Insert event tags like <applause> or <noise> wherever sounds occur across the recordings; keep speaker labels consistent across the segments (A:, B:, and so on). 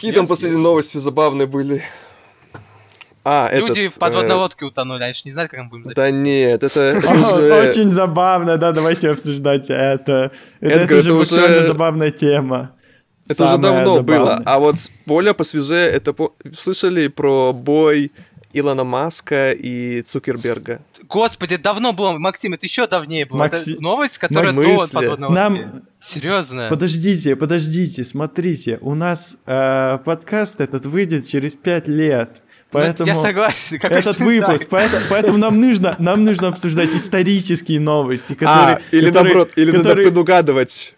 A: Какие там последние новости забавные были?
B: А, Люди этот, в подводной э... лодке утонули, они же не знают, как мы будем
A: записывать. Да нет, это. <laughs>
C: Очень забавно, да, давайте обсуждать это. Это же максимально забавная тема.
A: Это уже давно было. А вот более посвежее, это слышали про бой Илона Маска и Цукерберга.
B: Господи, давно было, Максим, это еще давнее было. Макси... Это новость, которая снова подводная Нам... Серьезно.
C: Подождите, подождите, смотрите, у нас э, подкаст этот выйдет через пять лет. Ну, поэтому
B: я согласен.
C: Этот выпуск, поэтому, поэтому нам нужно, нам нужно обсуждать исторические новости,
A: которые, а, или которые, наоборот, или которые... надо предугадывать.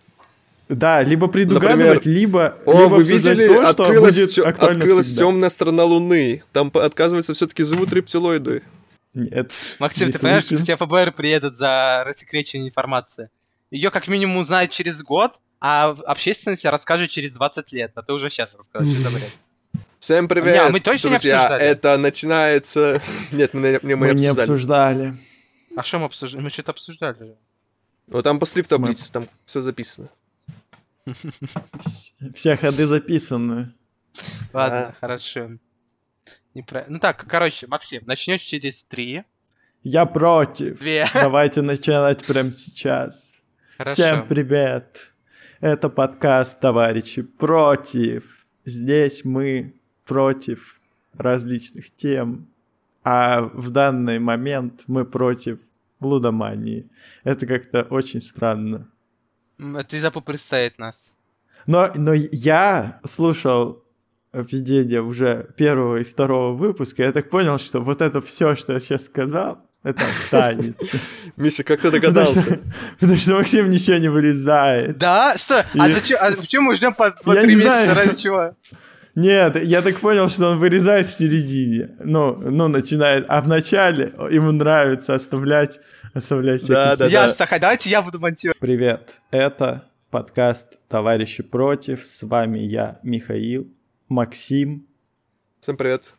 C: Да, либо предугадывать, Например, либо,
A: о, либо вы видели, то, открылась, что будет открылась темная сторона Луны. Там, оказывается, все-таки живут рептилоиды.
C: Нет.
B: Максим, ты понимаешь, что тебя ФБР приедут за рассекречение информации? Ее как минимум узнают через год, а общественность расскажет через 20 лет. А ты уже сейчас расскажешь, что за бред.
A: Всем привет,
B: не, мы точно друзья. Не обсуждали.
A: Это начинается... <laughs> Нет, мы,
C: мы, мы, мы не обсуждали.
B: А что мы обсуждали? Мы что-то обсуждали же.
A: Ну, там посмотри в таблице, мы... там все записано. <laughs>
C: Все ходы записаны.
B: Ладно, хорошо. Ну так, короче, Максим, начнешь через три.
C: Я против. Две. <laughs> Давайте начинать прямо сейчас. Хорошо. Всем привет. Это подкаст, товарищи, против. Здесь мы против различных тем, а в данный момент мы против лудомании. Это как-то очень странно.
B: Это из-за представит нас.
C: Но, но я слушал введение уже первого и второго выпуска, я так понял, что вот это все, что я сейчас сказал, это останется. <laughs>
A: Миша, как ты догадался?
C: Потому что, потому что Максим ничего не вырезает.
B: Да? Стой, а зачем? А почему мы ждем по, по три месяца ради чего?
C: Нет, я так понял, что он вырезает в середине. Ну, ну, начинает. А в начале ему нравится оставлять, оставлять
B: Да, да, Ясно, да. давайте я буду монтировать.
C: Привет, это подкаст «Товарищи против». С вами я, Михаил, Максим.
A: Всем привет.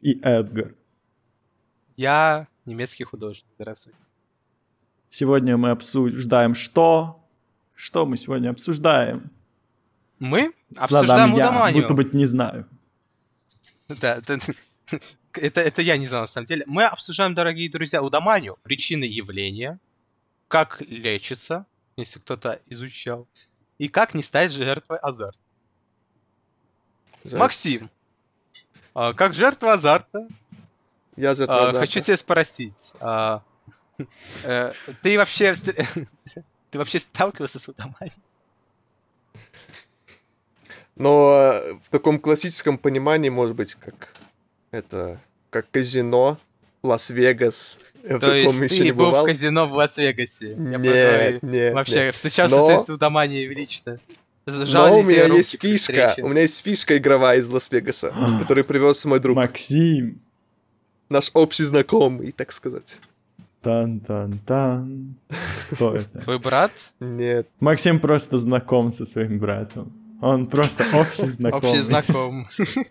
C: И Эдгар.
B: Я немецкий художник. Здравствуйте.
C: Сегодня мы обсуждаем что? Что мы сегодня обсуждаем?
B: Мы обсуждаем я, удоманию.
C: будто быть не знаю.
B: Да, <laughs> это, это, я не знал, на самом деле. Мы обсуждаем, дорогие друзья, удоманию, причины явления, как лечится, если кто-то изучал, и как не стать жертвой азарта. Жаль. Максим, а, как жертва азарта,
A: я жертва а, азарта.
B: хочу тебя спросить, а, э, ты вообще <laughs> ты вообще сталкивался с удоманием?
A: Но в таком классическом понимании, может быть, как это, как казино, Лас-Вегас.
B: То есть ты не был в казино в Лас-Вегасе?
A: Нет, нет.
B: Вообще,
A: нет.
B: встречался Но... ты с Удоманией лично?
A: Жаль, Но у меня есть фишка, у меня есть фишка игровая из Лас-Вегаса, <gasps> который привез мой друг.
C: Максим.
A: Наш общий знакомый, так сказать.
C: Тан-тан-тан. <laughs> Кто это?
B: Твой брат?
A: Нет.
C: Максим просто знаком со своим братом. Он просто общий знакомый.
B: Общий знаком.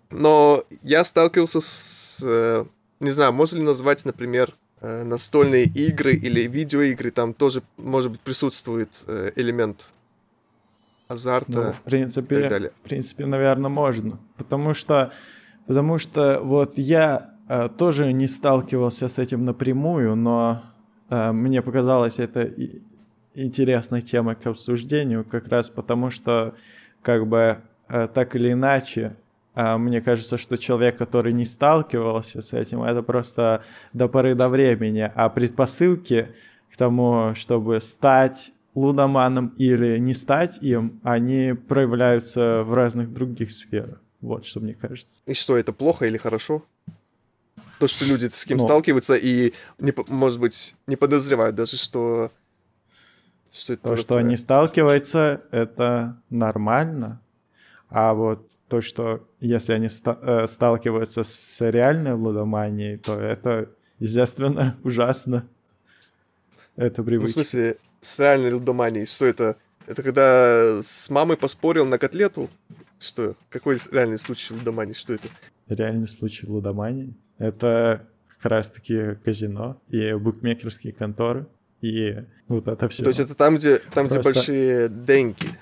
A: Но я сталкивался с... Э, не знаю, можно ли назвать, например, э, настольные игры или видеоигры, там тоже, может быть, присутствует э, элемент азарта ну,
C: в принципе, и так далее. В принципе, наверное, можно. Потому что, потому что вот я э, тоже не сталкивался с этим напрямую, но э, мне показалось это интересной темой к обсуждению, как раз потому что как бы э, так или иначе, э, мне кажется, что человек, который не сталкивался с этим, это просто до поры до времени, а предпосылки к тому, чтобы стать лудоманом или не стать им, они проявляются в разных других сферах. Вот что мне кажется.
A: И что, это плохо или хорошо? То, что люди с кем Но... сталкиваются и, не, может быть, не подозревают даже, что
C: что это то, что они сталкиваются, это нормально. А вот то, что если они ста- э, сталкиваются с реальной лудоманией, то это, естественно, <laughs> ужасно. Это привычка.
A: Ну, в смысле, с реальной лудоманией? Что это? Это когда с мамой поспорил на котлету? Что? Какой реальный случай лудомании? Что это?
C: Реальный случай лудомании? Это как раз-таки казино и букмекерские конторы. И вот это все.
A: То есть это там, где, там, Просто... где большие деньги.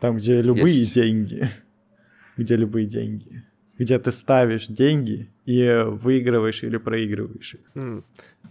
C: Там, где любые есть. деньги. <laughs> где любые деньги, где ты ставишь деньги и выигрываешь или проигрываешь их.
A: М.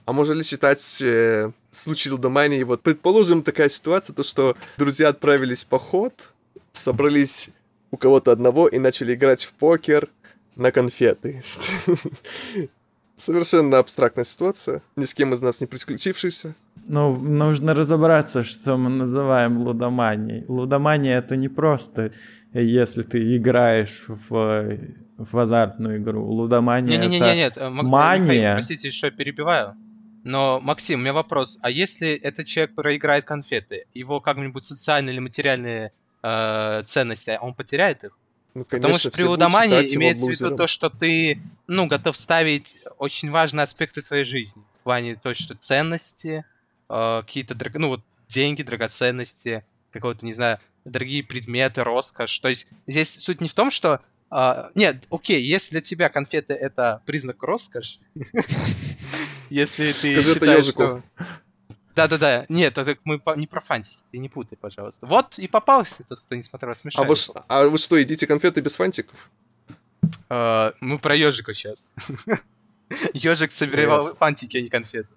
A: А можно ли считать э, случай лудомании? Вот, предположим, такая ситуация, то, что друзья отправились в поход, собрались у кого-то одного и начали играть в покер на конфеты. <laughs> Совершенно абстрактная ситуация, ни с кем из нас не приключившийся.
C: Ну, нужно разобраться, что мы называем лудоманией. Лудомания это не просто, если ты играешь в, в азартную игру. Лудомания это
B: нет, э, Мак-
C: мания.
B: Михаил, простите, что я перебиваю. Но, Максим, у меня вопрос. А если этот человек проиграет конфеты, его как-нибудь социальные или материальные э, ценности, он потеряет их?
A: Ну,
B: Потому
A: конечно,
B: что при лудомании имеется в виду то, что ты, ну, готов ставить очень важные аспекты своей жизни. В плане то, что ценности, э, какие-то, драг- ну, вот, деньги, драгоценности, какого-то, не знаю, дорогие предметы, роскошь. То есть здесь суть не в том, что... а, нет, окей, если для тебя конфеты — это признак роскоши, <laughs> если ты считаешь, что... Да-да-да, нет, это мы не про фантики, ты не путай, пожалуйста. Вот и попался тот, кто не смотрел
A: А
B: смешарики.
A: вы, а вы что, едите конфеты без фантиков?
B: А, мы про ежика сейчас. <laughs> Ежик собирал фантики, а не конфеты.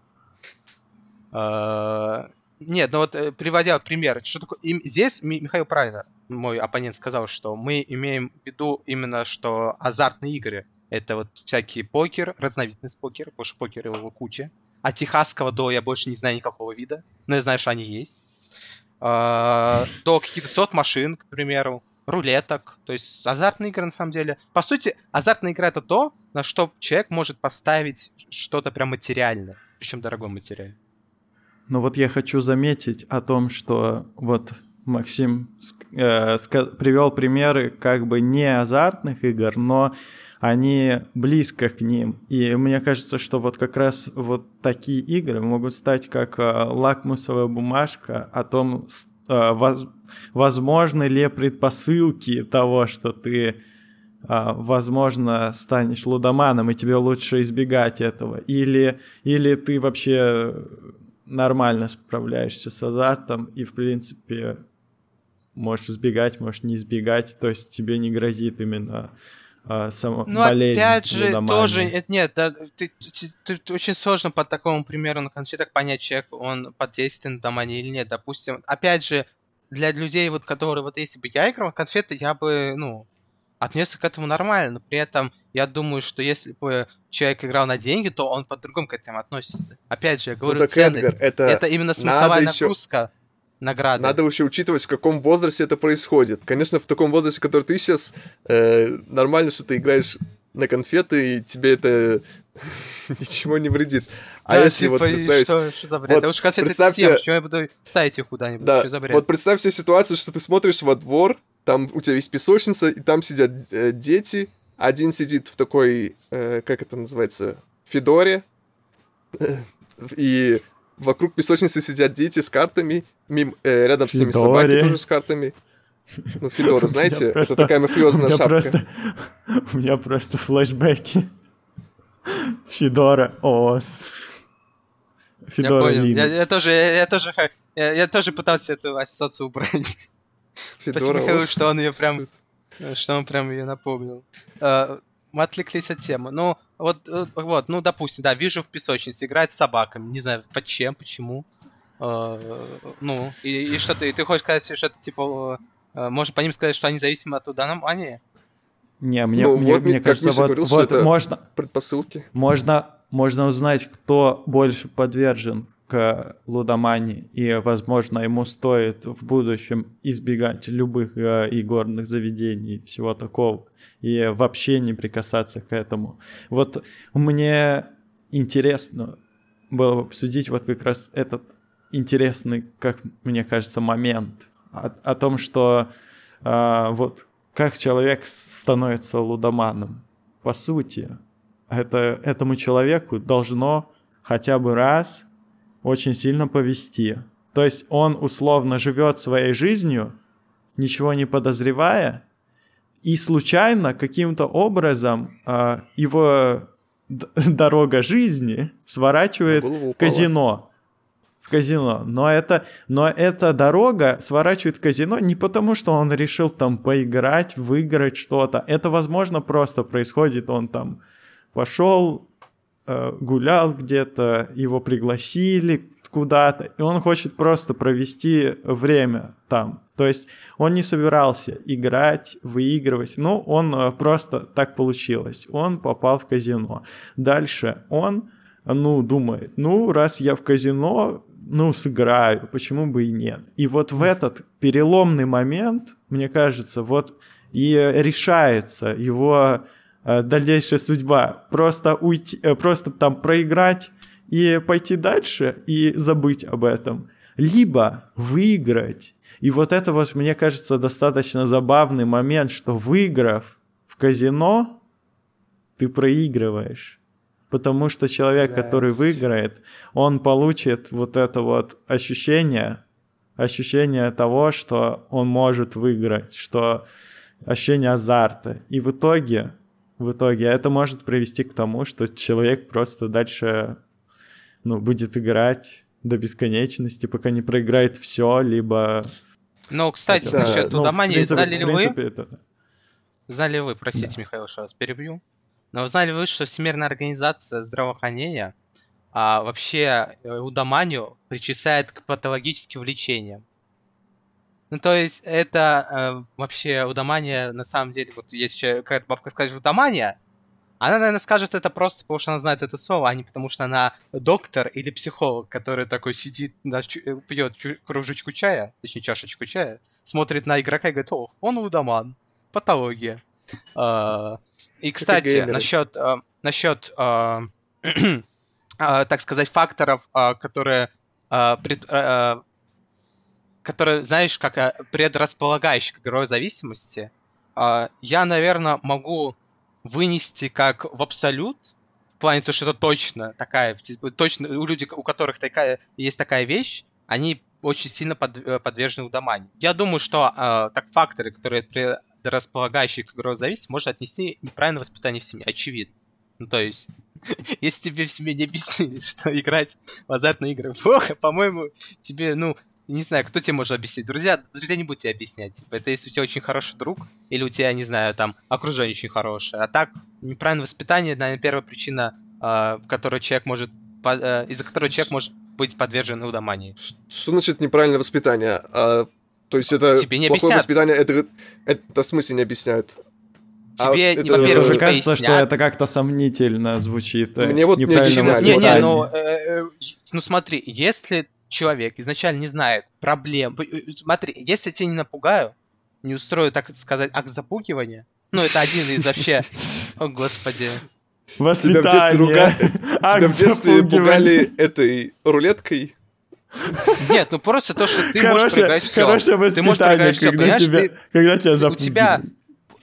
B: А, Нет, ну вот э, приводя пример, что такое... Здесь Ми- Михаил правильно, мой оппонент сказал, что мы имеем в виду именно, что азартные игры — это вот всякие покер, разновидность покера, потому что покер его куча. А техасского до я больше не знаю никакого вида, но я знаю, что они есть. А, До каких-то сот машин, к примеру, рулеток. То есть азартные игры на самом деле. По сути, азартная игра это то, на что человек может поставить что-то прям материальное. Причем дорогое материальное.
C: Но вот я хочу заметить о том, что вот Максим э, привел примеры как бы не азартных игр, но они близко к ним. И мне кажется, что вот как раз вот такие игры могут стать как э, лакмусовая бумажка о том, э, воз- возможны ли предпосылки того, что ты а, возможно, станешь лудоманом, и тебе лучше избегать этого. Или, или ты вообще нормально справляешься с азартом, и, в принципе, можешь избегать, можешь не избегать, то есть тебе не грозит именно само,
B: Ну,
C: болезнь
B: опять же,
C: лудомании.
B: тоже, это нет, да, ты, ты- ты- ты- очень сложно по такому примеру на конфетах понять, человек, он под действием лудомании или нет. Допустим, опять же, для людей, вот, которые, вот если бы я играл конфеты, я бы, ну, отнесся к этому нормально, но при этом я думаю, что если бы человек играл на деньги, то он по-другому к этому относится. Опять же, я говорю,
A: так,
B: ценность.
A: Эдгар, это
B: это именно смысловая
A: ещё-
B: нагрузка награды.
A: Надо еще учитывать, в каком возрасте это происходит. Конечно, в таком возрасте, который ты сейчас, э, нормально, что ты играешь на конфеты, и тебе это <laughs> ничего не вредит. А
B: Да,
A: если вот
B: типа, и
A: представить...
B: что, что за бред?
A: вот
B: а уж конфеты
A: представь
B: всем,
A: себе-
B: что я буду ставить их куда-нибудь,
A: Да,
B: что за бред?
A: вот представь себе ситуацию, что ты смотришь во двор, там у тебя есть песочница, и там сидят э, дети, один сидит в такой, э, как это называется, федоре, <laughs> и вокруг песочницы сидят дети с картами, мим, э, рядом с ними собаки тоже с картами. Ну, <laughs>
C: меня
A: знаете,
C: просто-
A: это такая мафиозная шапка.
C: просто, <laughs> у меня просто флешбеки. Федора Ос.
B: Я
C: Федора
B: понял. Я,
C: Linux.
B: я тоже, я, я тоже, я, я тоже пытался эту ассоциацию убрать. <laughs> Спасибо
A: Федора
B: Михаилу,
A: Ос.
B: что он ее прям, что он прям ее напомнил. Э, Мы отвлеклись от темы. Ну, вот, э, вот, ну, допустим, да, вижу в песочнице, играет с собаками. Не знаю, под чем, почему. Э, Ну, и, и что ты, ты хочешь сказать, что это, типа, э, можно по ним сказать, что они зависимы от удана
C: Не, мне,
A: Ну,
C: мне,
A: вот
C: мне
A: как
C: кажется, вот,
A: говорил, что
C: вот
A: это-
C: можно,
A: Предпосылки.
C: можно, можно узнать, кто больше подвержен к лудомании, и, возможно, ему стоит в будущем избегать любых э, игорных заведений и всего такого, и вообще не прикасаться к этому. Вот мне интересно было бы обсудить вот как раз этот интересный, как мне кажется, момент о, о том, что а, вот как человек становится лудоманом. По сути, это, этому человеку должно хотя бы раз очень сильно повести. То есть он условно живет своей жизнью, ничего не подозревая, и случайно каким-то образом а, его <laughs> дорога жизни сворачивает в казино. в казино. Но это, но эта дорога сворачивает в казино не потому, что он решил там поиграть, выиграть что-то. Это, возможно, просто происходит. Он там пошел, э, гулял где-то, его пригласили куда-то, и он хочет просто провести время там. То есть он не собирался играть, выигрывать. Ну, он э, просто так получилось. Он попал в казино. Дальше он, ну, думает, ну, раз я в казино, ну, сыграю, почему бы и нет. И вот в этот переломный момент, мне кажется, вот и решается его э, дальнейшая судьба. Просто уйти, э, просто там проиграть и пойти дальше и забыть об этом. Либо выиграть. И вот это вот, мне кажется, достаточно забавный момент, что выиграв в казино, ты проигрываешь. Потому что человек, который выиграет, он получит вот это вот ощущение, ощущение того, что он может выиграть, что ощущение азарта. И в итоге, в итоге. Это может привести к тому, что человек просто дальше ну, будет играть до бесконечности, пока не проиграет все, либо...
B: Ну, кстати, это, насчет ну, Удамани, знали ли вы... Это... Знали вы, простите, да. Михаил, что вас перебью, но знали вы, что Всемирная организация здравоохранения а, вообще э, удоманию причисляет к патологическим влечениям? Ну, то есть, это э, вообще удомания, на самом деле, вот если какая-то бабка скажет удомания, она, наверное, скажет это просто потому, что она знает это слово, а не потому, что она доктор или психолог, который такой сидит, да, э, пьет кружечку чая, точнее, чашечку чая, смотрит на игрока и говорит, о, он удоман, патология. А, и, кстати, насчет, насчет а, так сказать, факторов, которые, которые, знаешь, как предрасполагающих к игровой зависимости, я, наверное, могу вынести как в абсолют, в плане того, что это точно такая, типа, точно у людей, у которых такая, есть такая вещь, они очень сильно под, э, подвержены удоманию. Я думаю, что э, так факторы, которые располагающие к игровой зависимости, можно отнести неправильное воспитание в семье, очевидно. Ну, то есть, <laughs> если тебе в семье не объяснили, <laughs> что играть в азартные игры <laughs> плохо, по-моему, тебе, ну, не знаю, кто тебе может объяснить. Друзья, друзья не будут тебе объяснять. Типа, это если у тебя очень хороший друг, или у тебя, не знаю, там, окружение очень хорошее. А так, неправильное воспитание, наверное, первая причина, э, которой человек может, э, из-за которой человек может быть подвержен удомании.
A: Что значит неправильное воспитание? А, то есть это
B: Тебе не
A: плохое воспитание, это, это в смысле не объясняют?
B: Тебе, а, во-первых,
C: не кажется, пояснят. что это как-то сомнительно звучит.
A: Мне вот не
B: объясняют. Не, не, ну, э, э, ну смотри, если человек изначально не знает проблем. Э, смотри, если я тебя не напугаю, не устрою, так сказать, акт запугивания, ну, это один из вообще... <laughs> О, господи.
A: Тебя в детстве, руга... <laughs> Тебя в детстве пугали этой рулеткой?
B: Нет, ну просто то, что ты можешь проиграть все.
C: Хорошее
B: ты можешь проиграть все,
C: когда тебя, ты, когда тебя запугивают.
B: У тебя,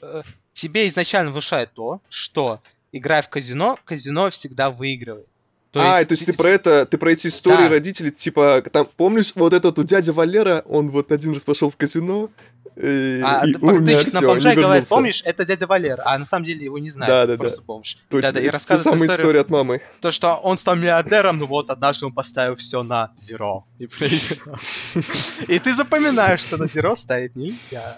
B: э, тебе изначально внушает то, что, играя в казино, казино всегда выигрывает.
A: То а, есть, то есть ты, ты про это, ты про эти истории да. родителей, типа, там, помнишь, вот этот у дядя Валера, он вот один раз пошел в казино,
B: и, а, и умер, на бомжа говорит, помнишь, это дядя Валера, а на самом деле его не знают, да, да, просто да. бомж.
A: Точно, да, да, и это самая история от мамы.
B: То, что он стал миллиардером, ну вот, однажды он поставил все на зеро. И, и ты запоминаешь, что на зеро ставить нельзя.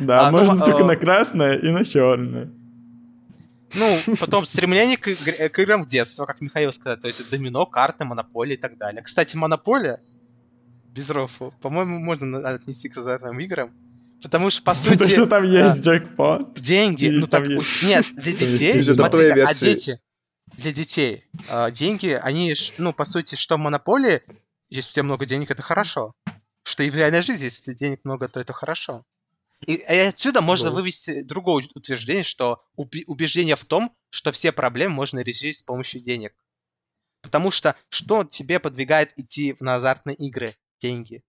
C: Да, а, можно ну, только а... на красное и на черное.
B: Ну, потом стремление к, игр- к играм в детство, как Михаил сказал, то есть домино, карты, монополия и так далее. Кстати, монополия, без рофу, по-моему, можно отнести к азартным играм, потому что, по <laughs> сути... Потому
C: что там есть джекпот.
B: Деньги, ну так, нет, для <laughs> детей, смотри, а дети, для детей, а, деньги, они, ну, по сути, что в монополии, если у тебя много денег, это хорошо. Что и в реальной жизни, если у тебя денег много, то это хорошо. И, и отсюда можно ну. вывести другое утверждение, что убеждение в том, что все проблемы можно решить с помощью денег. Потому что что тебе подвигает идти на азартные игры? Деньги.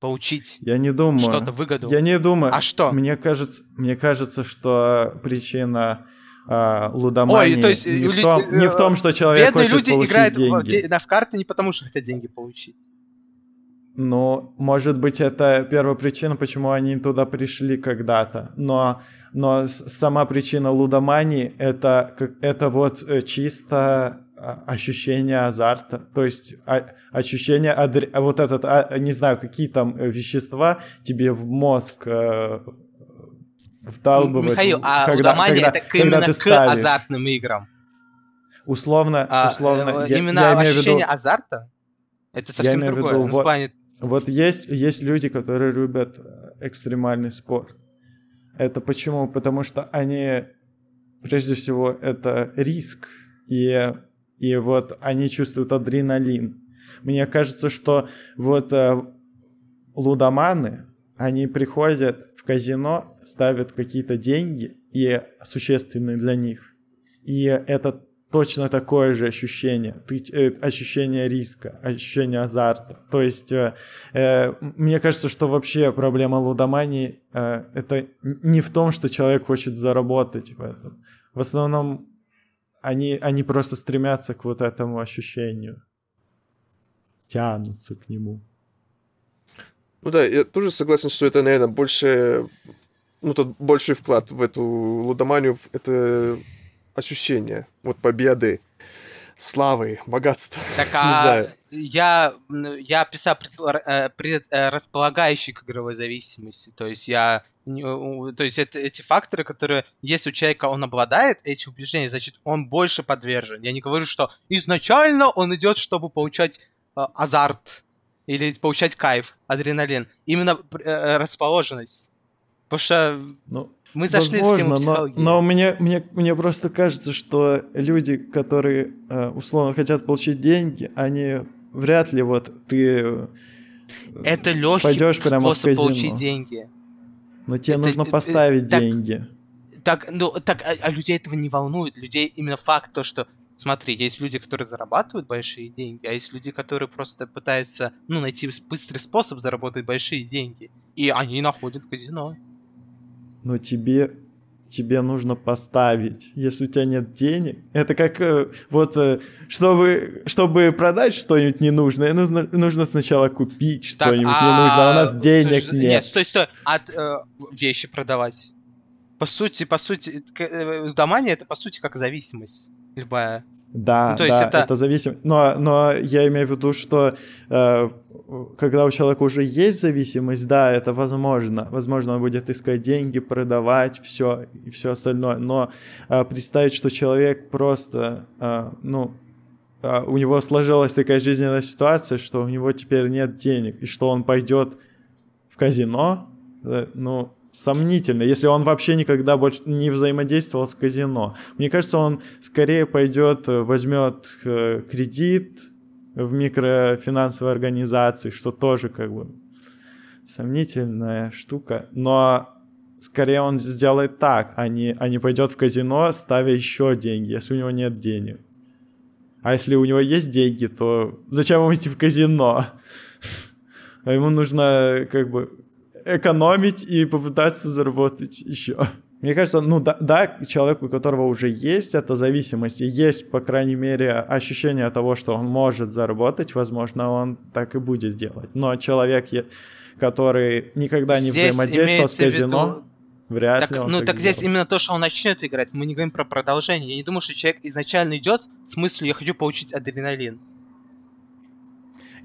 B: Получить
C: я не думаю,
B: что-то выгоду.
C: Я не думаю.
B: А что?
C: Мне кажется, мне кажется что причина э, лудомании Ой, то есть, не, в том, не в том, что человек
B: Бедные
C: хочет
B: люди играют
C: деньги.
B: В, в карты не потому, что хотят деньги получить.
C: Ну, может быть, это первая причина, почему они туда пришли когда-то. Но, но сама причина лудомании это, это вот э, чисто а, ощущение азарта, то есть а, ощущение, адр... а вот этот, не знаю, какие там э, вещества тебе в мозг э, вдалбывают.
B: Михаил, а когда, лудомания когда, это именно к азартным играм?
C: Условно, а, условно.
B: Именно я, я ощущение виду... азарта? Это совсем другое. Виду,
C: ну, вот, плане... вот есть, есть люди, которые любят экстремальный спорт. Это почему? Потому что они, прежде всего, это риск. И, и вот они чувствуют адреналин. Мне кажется, что вот э, лудоманы, они приходят в казино, ставят какие-то деньги, и существенные для них. И это точно такое же ощущение, ты, э, ощущение риска, ощущение азарта. То есть э, э, мне кажется, что вообще проблема лудомании э, это не в том, что человек хочет заработать в этом. В основном они, они просто стремятся к вот этому ощущению, тянутся к нему.
A: Ну да, я тоже согласен, что это, наверное, больше, ну, тот больший вклад в эту лудоманию, это ощущения, вот победы, славы, богатства. <laughs>
B: Так, а я, я описал предрасполагающий э, к игровой зависимости, то есть я то есть это, эти факторы, которые, если у человека он обладает эти убеждения, значит, он больше подвержен. Я не говорю, что изначально он идет, чтобы получать э, азарт или получать кайф, адреналин. Именно э, расположенность. Потому что ну, мы зашли Возможно, в тему
C: но, но мне, мне, мне просто кажется, что люди, которые э, условно хотят получить деньги, они вряд ли вот ты э,
B: это легкий пойдешь прямо способ получить деньги.
C: Но тебе это, нужно поставить так, деньги.
B: Так, ну, так, а, а людей этого не волнует. Людей именно факт то, что Смотри, есть люди, которые зарабатывают большие деньги, а есть люди, которые просто пытаются, ну, найти быстрый способ заработать большие деньги. И они находят казино
C: но тебе тебе нужно поставить, если у тебя нет денег. Это как э, вот, э, чтобы, чтобы продать что-нибудь ненужное, нужно, нужно сначала купить что-нибудь а... ненужное, а у нас денег
B: стой,
C: нет.
B: Нет, стой, стой, от э, вещи продавать. По сути, по сути, э, домания это по сути как зависимость любая.
C: Да, ну, то есть да, это, это зависимость. Но, но я имею в виду, что э, когда у человека уже есть зависимость, да, это возможно. Возможно, он будет искать деньги, продавать все и все остальное. Но э, представить, что человек просто, э, ну, э, у него сложилась такая жизненная ситуация, что у него теперь нет денег, и что он пойдет в казино, э, ну, сомнительно, если он вообще никогда больше не взаимодействовал с казино. Мне кажется, он скорее пойдет, э, возьмет э, кредит в микрофинансовой организации, что тоже как бы сомнительная штука, но скорее он сделает так, а не, а не пойдет в казино, ставя еще деньги, если у него нет денег. А если у него есть деньги, то зачем ему идти в казино? <laughs> А ему нужно как бы экономить и попытаться заработать еще. Мне кажется, ну да, да, человеку, у которого уже есть эта зависимость, и есть, по крайней мере, ощущение того, что он может заработать, возможно, он так и будет делать. Но человек, который никогда не здесь взаимодействовал с казино, виду... вряд
B: так,
C: ли он
B: Ну,
C: так,
B: так здесь именно то, что он начнет играть. Мы не говорим про продолжение. Я не думаю, что человек изначально идет с мыслью «я хочу получить адреналин».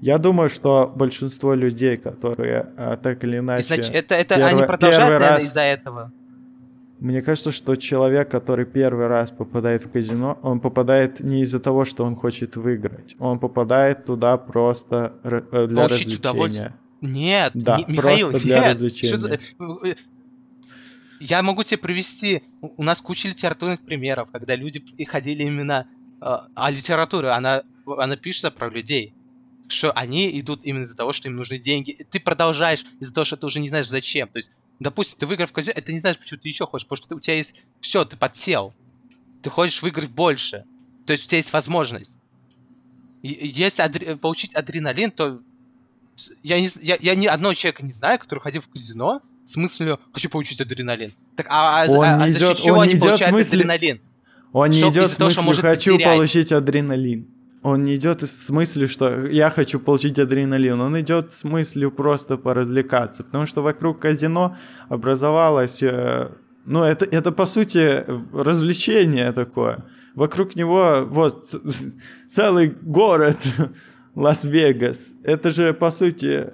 C: Я думаю, что большинство людей, которые а, так или иначе...
B: Значит, это, это первый, они продолжают, наверное, раз... из-за этого.
C: Мне кажется, что человек, который первый раз попадает в казино, он попадает не из-за того, что он хочет выиграть. Он попадает туда просто э, для Получить развлечения.
B: Нет,
C: да,
B: не, Михаил,
C: просто для
B: нет.
C: развлечения. За... Э,
B: я могу тебе привести... У нас куча литературных примеров, когда люди ходили именно... А литература, она, она пишется про людей что они идут именно из-за того, что им нужны деньги. Ты продолжаешь из-за того, что ты уже не знаешь зачем. То есть, допустим, ты выиграл в казино, это не знаешь, почему ты еще хочешь, потому что у тебя есть все, ты подсел. Ты хочешь выиграть больше. То есть у тебя есть возможность. если адре... получить адреналин, то я, не, я, я ни одного человека не знаю, который ходил в казино с мыслью «хочу получить адреналин». Так, а, а,
C: он
B: а,
C: а
B: за счет чего
C: он
B: они получают
C: смысле...
B: адреналин?
C: Он не идет с мыслью того, «хочу потерять. получить адреналин» он не идет с мыслью, что я хочу получить адреналин, он идет с мыслью просто поразвлекаться, потому что вокруг казино образовалась э, ну, это, это по сути развлечение такое. Вокруг него вот <laughs> целый город <laughs> Лас-Вегас. Это же по сути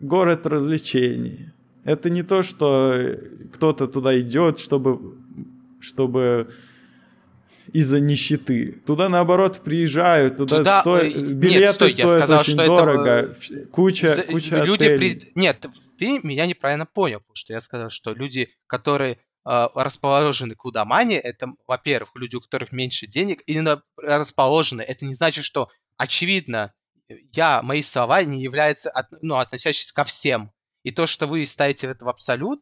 C: город развлечений. Это не то, что кто-то туда идет, чтобы, чтобы из-за нищеты. Туда, наоборот, приезжают, туда,
B: Туда,
C: сто...
B: э,
C: билеты
B: нет, стой, я
C: стоят
B: сказал,
C: очень
B: что это,
C: дорого.
B: э,
C: Куча,
B: За-
C: куча
B: люди
C: отелей.
B: при- Нет, ты меня неправильно понял, потому что я сказал, что люди, которые э, расположены к лудомании, это, во-первых, люди, у которых меньше денег, именно расположены. Это не значит, что, очевидно, я, мои слова не являются, от- ну, относящиеся ко всем. И то, что вы ставите это в абсолют,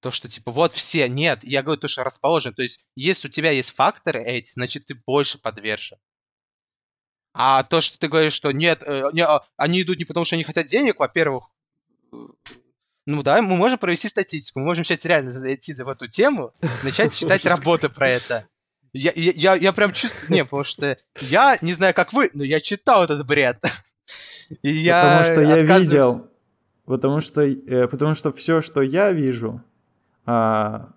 B: то, что, типа, вот все, нет, я говорю то, что расположен. То есть, если у тебя есть факторы эти, значит, ты больше подвержен. А то, что ты говоришь, что нет, э, не, а, они идут не потому, что они хотят денег, во-первых, э, ну да, мы можем провести статистику, мы можем сейчас реально зайти в эту тему, начать <laughs> читать работы про это. Я, я, я, прям чувствую, не, потому что я не знаю, как вы, но я читал этот бред. <laughs> И я
C: потому что я видел, потому что, э, потому что все, что я вижу, а,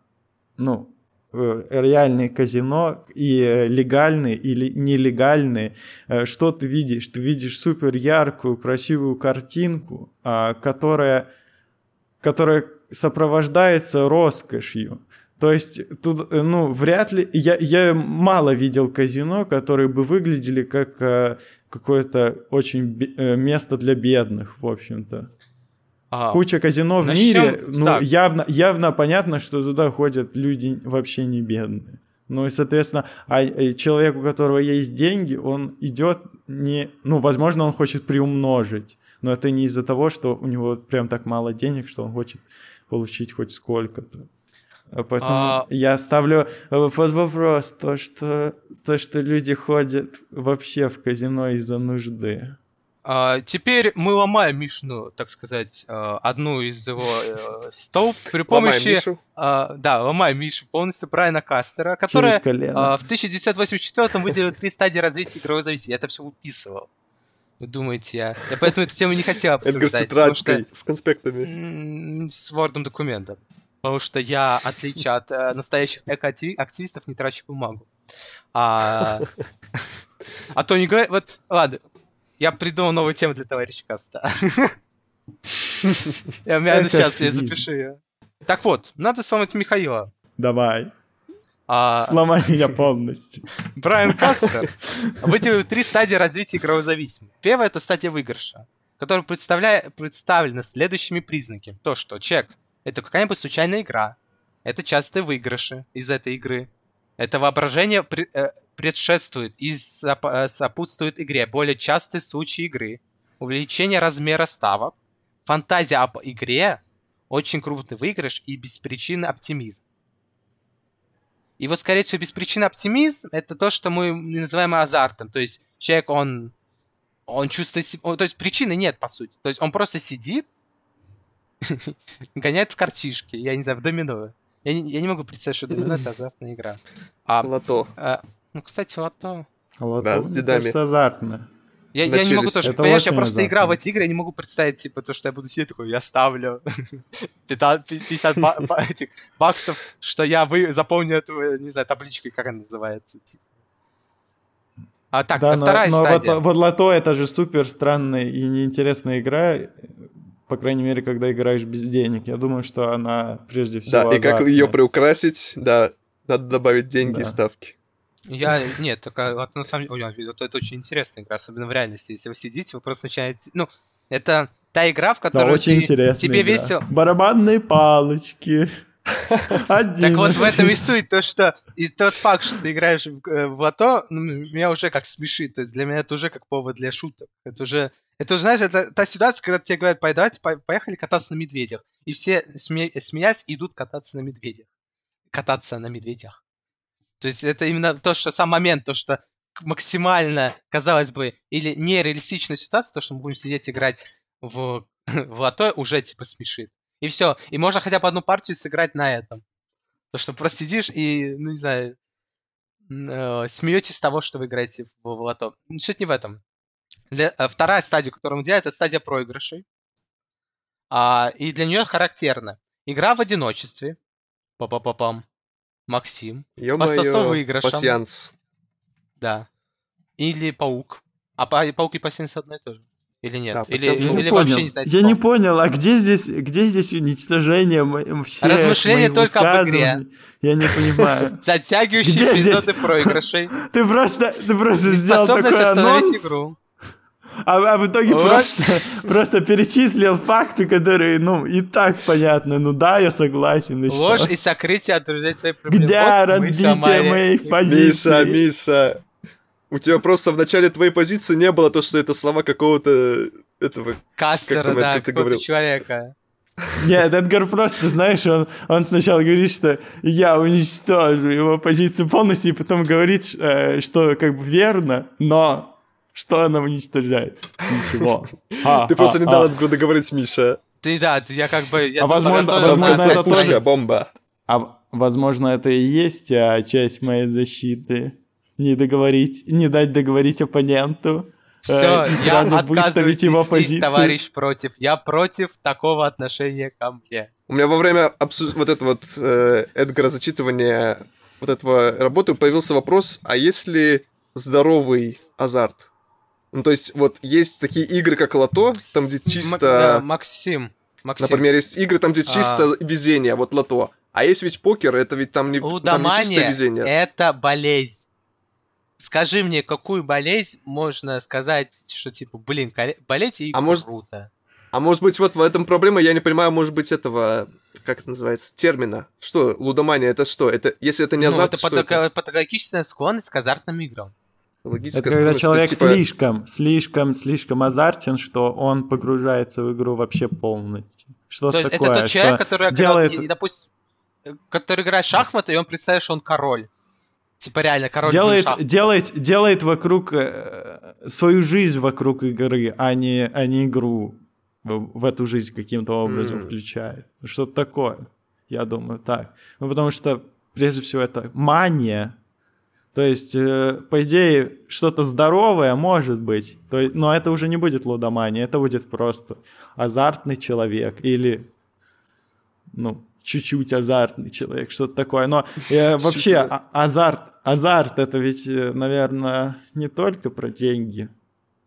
C: ну, э, реальные казино и э, легальные или нелегальные, э, что ты видишь? Ты видишь супер яркую, красивую картинку, а, которая, которая сопровождается роскошью. То есть тут, ну, вряд ли... Я, я мало видел казино, которые бы выглядели как какое-то очень место для бедных, в общем-то.
B: А,
C: Куча казино в мире, ну,
B: так.
C: явно, явно понятно, что туда ходят люди вообще не бедные. Ну и, соответственно, а э, человек, у которого есть деньги, он идет не... Ну, возможно, он хочет приумножить, но это не из-за того, что у него прям так мало денег, что он хочет получить хоть сколько-то. А Поэтому
B: А-
C: я ставлю э, под вопрос то что, то, что люди ходят вообще в казино из-за нужды.
B: А, теперь мы ломаем Мишну, так сказать, э, одну из его э, столб при
A: Ломаем
B: помощи... А, да, ломаем Мишу полностью Брайана Кастера, которая. А, в 1984 выделил три стадии развития игровой зависимости. Я это все выписывал. Вы думаете, я... Я поэтому эту тему не хотел
A: Эдгар с
B: обсуждать. потому что-
A: с конспектами.
B: С вордом документом. Потому что я, в отличие от э, настоящих экоактивистов, не трачу бумагу. А, <laughs> а то не говорят... Вот, ладно, я придумал новую тему для товарища Каста. <laughs> Я сейчас я запишу ее. Так вот, надо сломать Михаила.
C: Давай,
B: А,
C: сломай меня <laughs> полностью.
B: Брайан Кастер <laughs> выделил три стадии развития игровой зависимости. Первая это стадия выигрыша, которая представляя, представлена следующими признаками. То, что чек это какая-нибудь случайная игра, это частые выигрыши из этой игры, это воображение э, предшествует и э, сопутствует игре, более частые случаи игры, увеличение размера ставок, фантазия об игре, очень крупный выигрыш и беспричинный оптимизм. И вот, скорее всего, беспричинный оптимизм — это то, что мы называем азартом. То есть человек, он, он чувствует себя... о, То есть причины нет, по сути. То есть он просто сидит, <laughs> гоняет в картишки, я не знаю, в домино. Я не, я не могу представить, что домино — это азартная игра. А,
A: Лото.
B: а, ну, кстати, лото...
C: Вот,
A: Да, с дедами.
C: кажется, азартно.
B: Я, я не могу тоже...
C: Это
B: Понимаешь, я просто играл в эти игры, я не могу представить, типа, то, что я буду сидеть такой, я ставлю <laughs> 50 50 ба- ба- <laughs> этих баксов, что я вы, запомню эту, э, не знаю, табличку, как она называется. типа. А так,
C: да, но,
B: вторая
C: но
B: стадия.
C: вот, вот лото это же супер странная и неинтересная игра, по крайней мере, когда играешь без денег. Я думаю, что она прежде всего
A: Да, и как ее
C: азартная.
A: приукрасить, да, надо добавить деньги и
C: Да.
A: ставки.
B: Я, нет, такая, вот на самом деле, ой, это, это очень интересная игра, особенно в реальности. Если вы сидите, вы просто начинаете, ну, это та игра, в
C: Да,
B: которую
C: очень
B: ты- тебе
C: игра.
B: весело.
C: Барабанные палочки. <laughs>
B: Так вот в этом и
C: 11.
B: суть, то что и тот факт, что ты играешь в, э, лото, ну, меня уже как смешит, то есть для меня это уже как повод для шуток. Это уже, это уже, знаешь, это та ситуация, когда тебе говорят, «Пой- давайте по- поехали кататься на медведях, и все, сме- смеясь, идут кататься на медведях. Кататься на медведях. То есть это именно то, что сам момент, то, что максимально, казалось бы, или нереалистичная ситуация, то, что мы будем сидеть играть в, <laughs> в лото, уже типа смешит. И все. И можно хотя бы одну партию сыграть на этом. То, что просто сидишь и, ну не знаю, э, смеетесь с того, что вы играете в, в лото. Ну, Суть не в этом. Для- э, вторая стадия, которую мы делаем, это стадия проигрышей. А, и для нее характерна игра в одиночестве, Па-па-па-пам. Максим.
A: Ё-моё,
B: Мастерство выигрышем.
A: пасьянс.
B: Да. Или паук. А па- паук и пассианс одно и то же. Или нет?
A: Да,
B: или
A: пассианс
C: Я
A: Ну,
C: не
B: или
C: понял.
B: вообще не знаете
C: Я не
B: слов?
C: понял, а где здесь, где здесь уничтожение всех
B: Размышления только об игре.
C: Я не понимаю. <laughs>
B: Затягивающие эпизоды проигрышей. <laughs>
C: Ты просто, ты просто сделал
B: Способность
C: такой
B: остановить
C: анонс,
B: игру.
C: А, а в итоге просто, просто перечислил факты, которые, ну, и так понятны. Ну да, я согласен. и что?
B: Ложь и сокрытие от друзей своих проблем.
C: Где
B: Вот
C: разбитие моих
B: их. <laughs>
C: позиций?
A: Миша, Миша. У тебя просто в начале твоей позиции не было то, что это слова какого-то этого...
B: Кастера,
A: Как
B: да, какого-то человека.
C: Нет, Эдгар просто, знаешь, он, он сначала говорит, что я уничтожу его позицию полностью, и потом говорит, э, что как бы верно, но что она уничтожает? Ничего. <laughs> А,
A: Ты просто
C: а,
A: не
C: а.
A: дал этому договорить, Миша.
B: Ты, да, ты- я как бы... Я
C: А возможно- это тоже-
A: бомба.
C: А возможно, это и есть а, часть моей защиты. Не договорить, не дать договорить оппоненту. э,
B: Все, я отказываюсь
C: его
B: вестись, товарищ против. Я против такого отношения ко мне.
A: У меня во время обсу- вот этого вот э, Эдгара зачитывания вот этого работы появился вопрос, а есть ли здоровый азарт? Ну, то есть, вот есть такие игры, как лото, там, где
B: М- да,
A: чисто...
B: Максим, Максим,
A: Например, есть игры, там, где
B: А.
A: чисто везение, вот лото. А есть ведь покер, это ведь там не, там не чисто
B: лудомания
A: везение.
B: это болезнь. Скажи мне, какую болезнь можно сказать, что типа, блин, болеть и
A: А может-
B: круто.
A: А может быть, вот в этом проблема, я не понимаю, может быть, этого, как это называется, термина. Что, лудомания, это что? Это, если это не
B: ну,
A: азарт,
B: это
A: что
B: патога- патологическая склонность к азартным играм.
A: Логическая
C: Это когда человек
A: типа,
C: слишком, слишком, слишком азартен, что он погружается в игру вообще полностью. Что
B: То есть
C: такое?
B: это тот человек,
C: что
B: который,
C: делает...
B: допустим, который играет в шахматы, и он представляет, что он король. Типа реально король
C: делает, делает, делает вокруг э, свою жизнь вокруг игры, а не, а не игру в, в эту жизнь каким-то образом
A: М.
C: включает. Что-то такое, я думаю, так. Ну, потому что, прежде всего, это мания. То есть, э, по идее, что-то здоровое может быть, то есть, но это уже не будет лудомания, это будет просто азартный человек или, ну, чуть-чуть азартный человек, что-то такое. Но э, <laughs> вообще а- азарт, азарт это ведь, наверное, не только про деньги.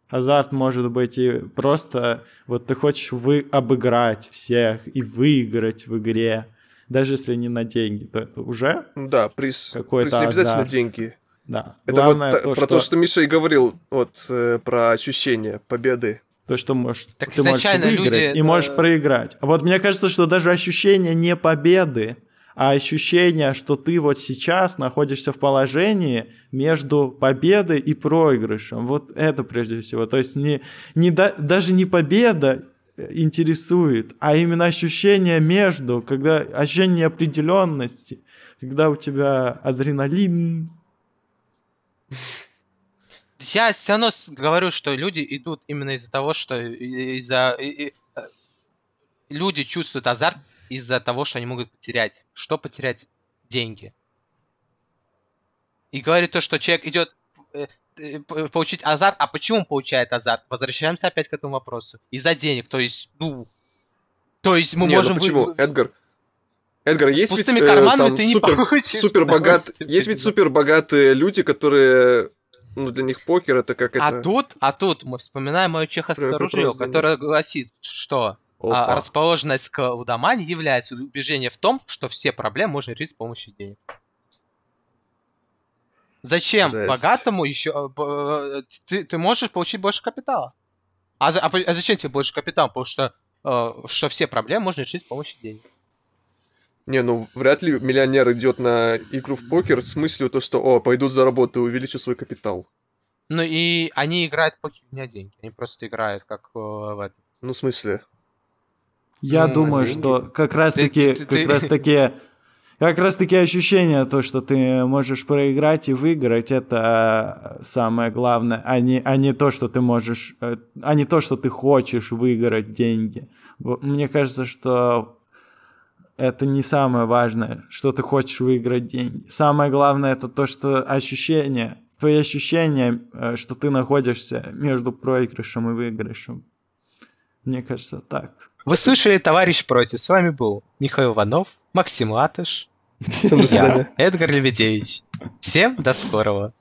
C: Азарт может быть и просто вот ты хочешь вы обыграть всех и выиграть в игре, даже если не на деньги, то это уже
A: да, приз,
C: Какой-то
A: приз не обязательно
C: азарт.
A: деньги.
C: да.
A: Это
C: Главное
A: вот
C: то,
A: про
C: что,
A: то, что Миша и говорил, вот, э, про ощущение победы.
C: то, что можешь,
B: Так
C: ты можешь выиграть
B: люди,
C: и можешь
B: э,
C: проиграть. А вот мне кажется, что даже ощущение не победы, а ощущение, что ты вот сейчас находишься в положении между победой и проигрышем. Вот это прежде всего. То есть не, не да- даже не победа интересует, а именно ощущение между, когда ощущение неопределенности, когда у тебя адреналин.
B: Я все равно говорю, что люди идут именно из-за того, что из-за э, люди чувствуют азарт из-за того, что они могут потерять. Что потерять? Деньги. И говорит то, что человек идет э, получить азарт. А почему он получает азарт? Возвращаемся опять к этому вопросу. Из-за денег. То есть, ну... То есть мы
A: Не, ну
B: можем... вы-
A: почему?
B: вы-
A: Эдгар, Эдгар, есть ведь
B: пустыми
A: э,
B: карманами
A: там
B: ты не
A: супер,
B: получишь
A: супер богат, есть ведь супер богатые люди, которые, ну для них покер это как
B: А
A: это.
B: тут, а тут мы вспоминаем мое чеховское
A: Прям
B: ружье, которое гласит, что
A: Опа.
B: а, расположенность к лудомании является убеждение в том, что все проблемы можно решить с помощью денег. Зачем
A: Жесть.
B: богатому еще... э, б- э, Ты, ты можешь получить больше капитала. А, за- а а зачем тебе больше капитала? Потому что, э, что все проблемы можно решить с помощью денег.
A: Не, ну вряд ли миллионер идет на игру в покер с мыслью то, что, о, пойдут заработаю, увеличу свой капитал.
B: Ну и они играют в покер не деньги. Они просто играют как э, в это.
A: Ну, в смысле?
C: Я
B: Ну,
C: думаю, что как раз таки,
B: ты-
C: как
B: ты-
C: раз таки, как раз таки ощущение то, что ты можешь проиграть и выиграть, это самое главное, а не, а не то, что ты можешь, э, а не то, что ты хочешь выиграть деньги. Мне кажется, что это не самое важное, что ты хочешь выиграть деньги. Самое главное это то, что ощущение, твои ощущения, э, что ты находишься между проигрышем и выигрышем. Мне кажется, так.
B: Вы слышали «Товарищ против». С вами был Михаил Иванов, Максим Латыш
A: Всем до свидания.
B: Я, Эдгар Лебедевич. Всем до скорого.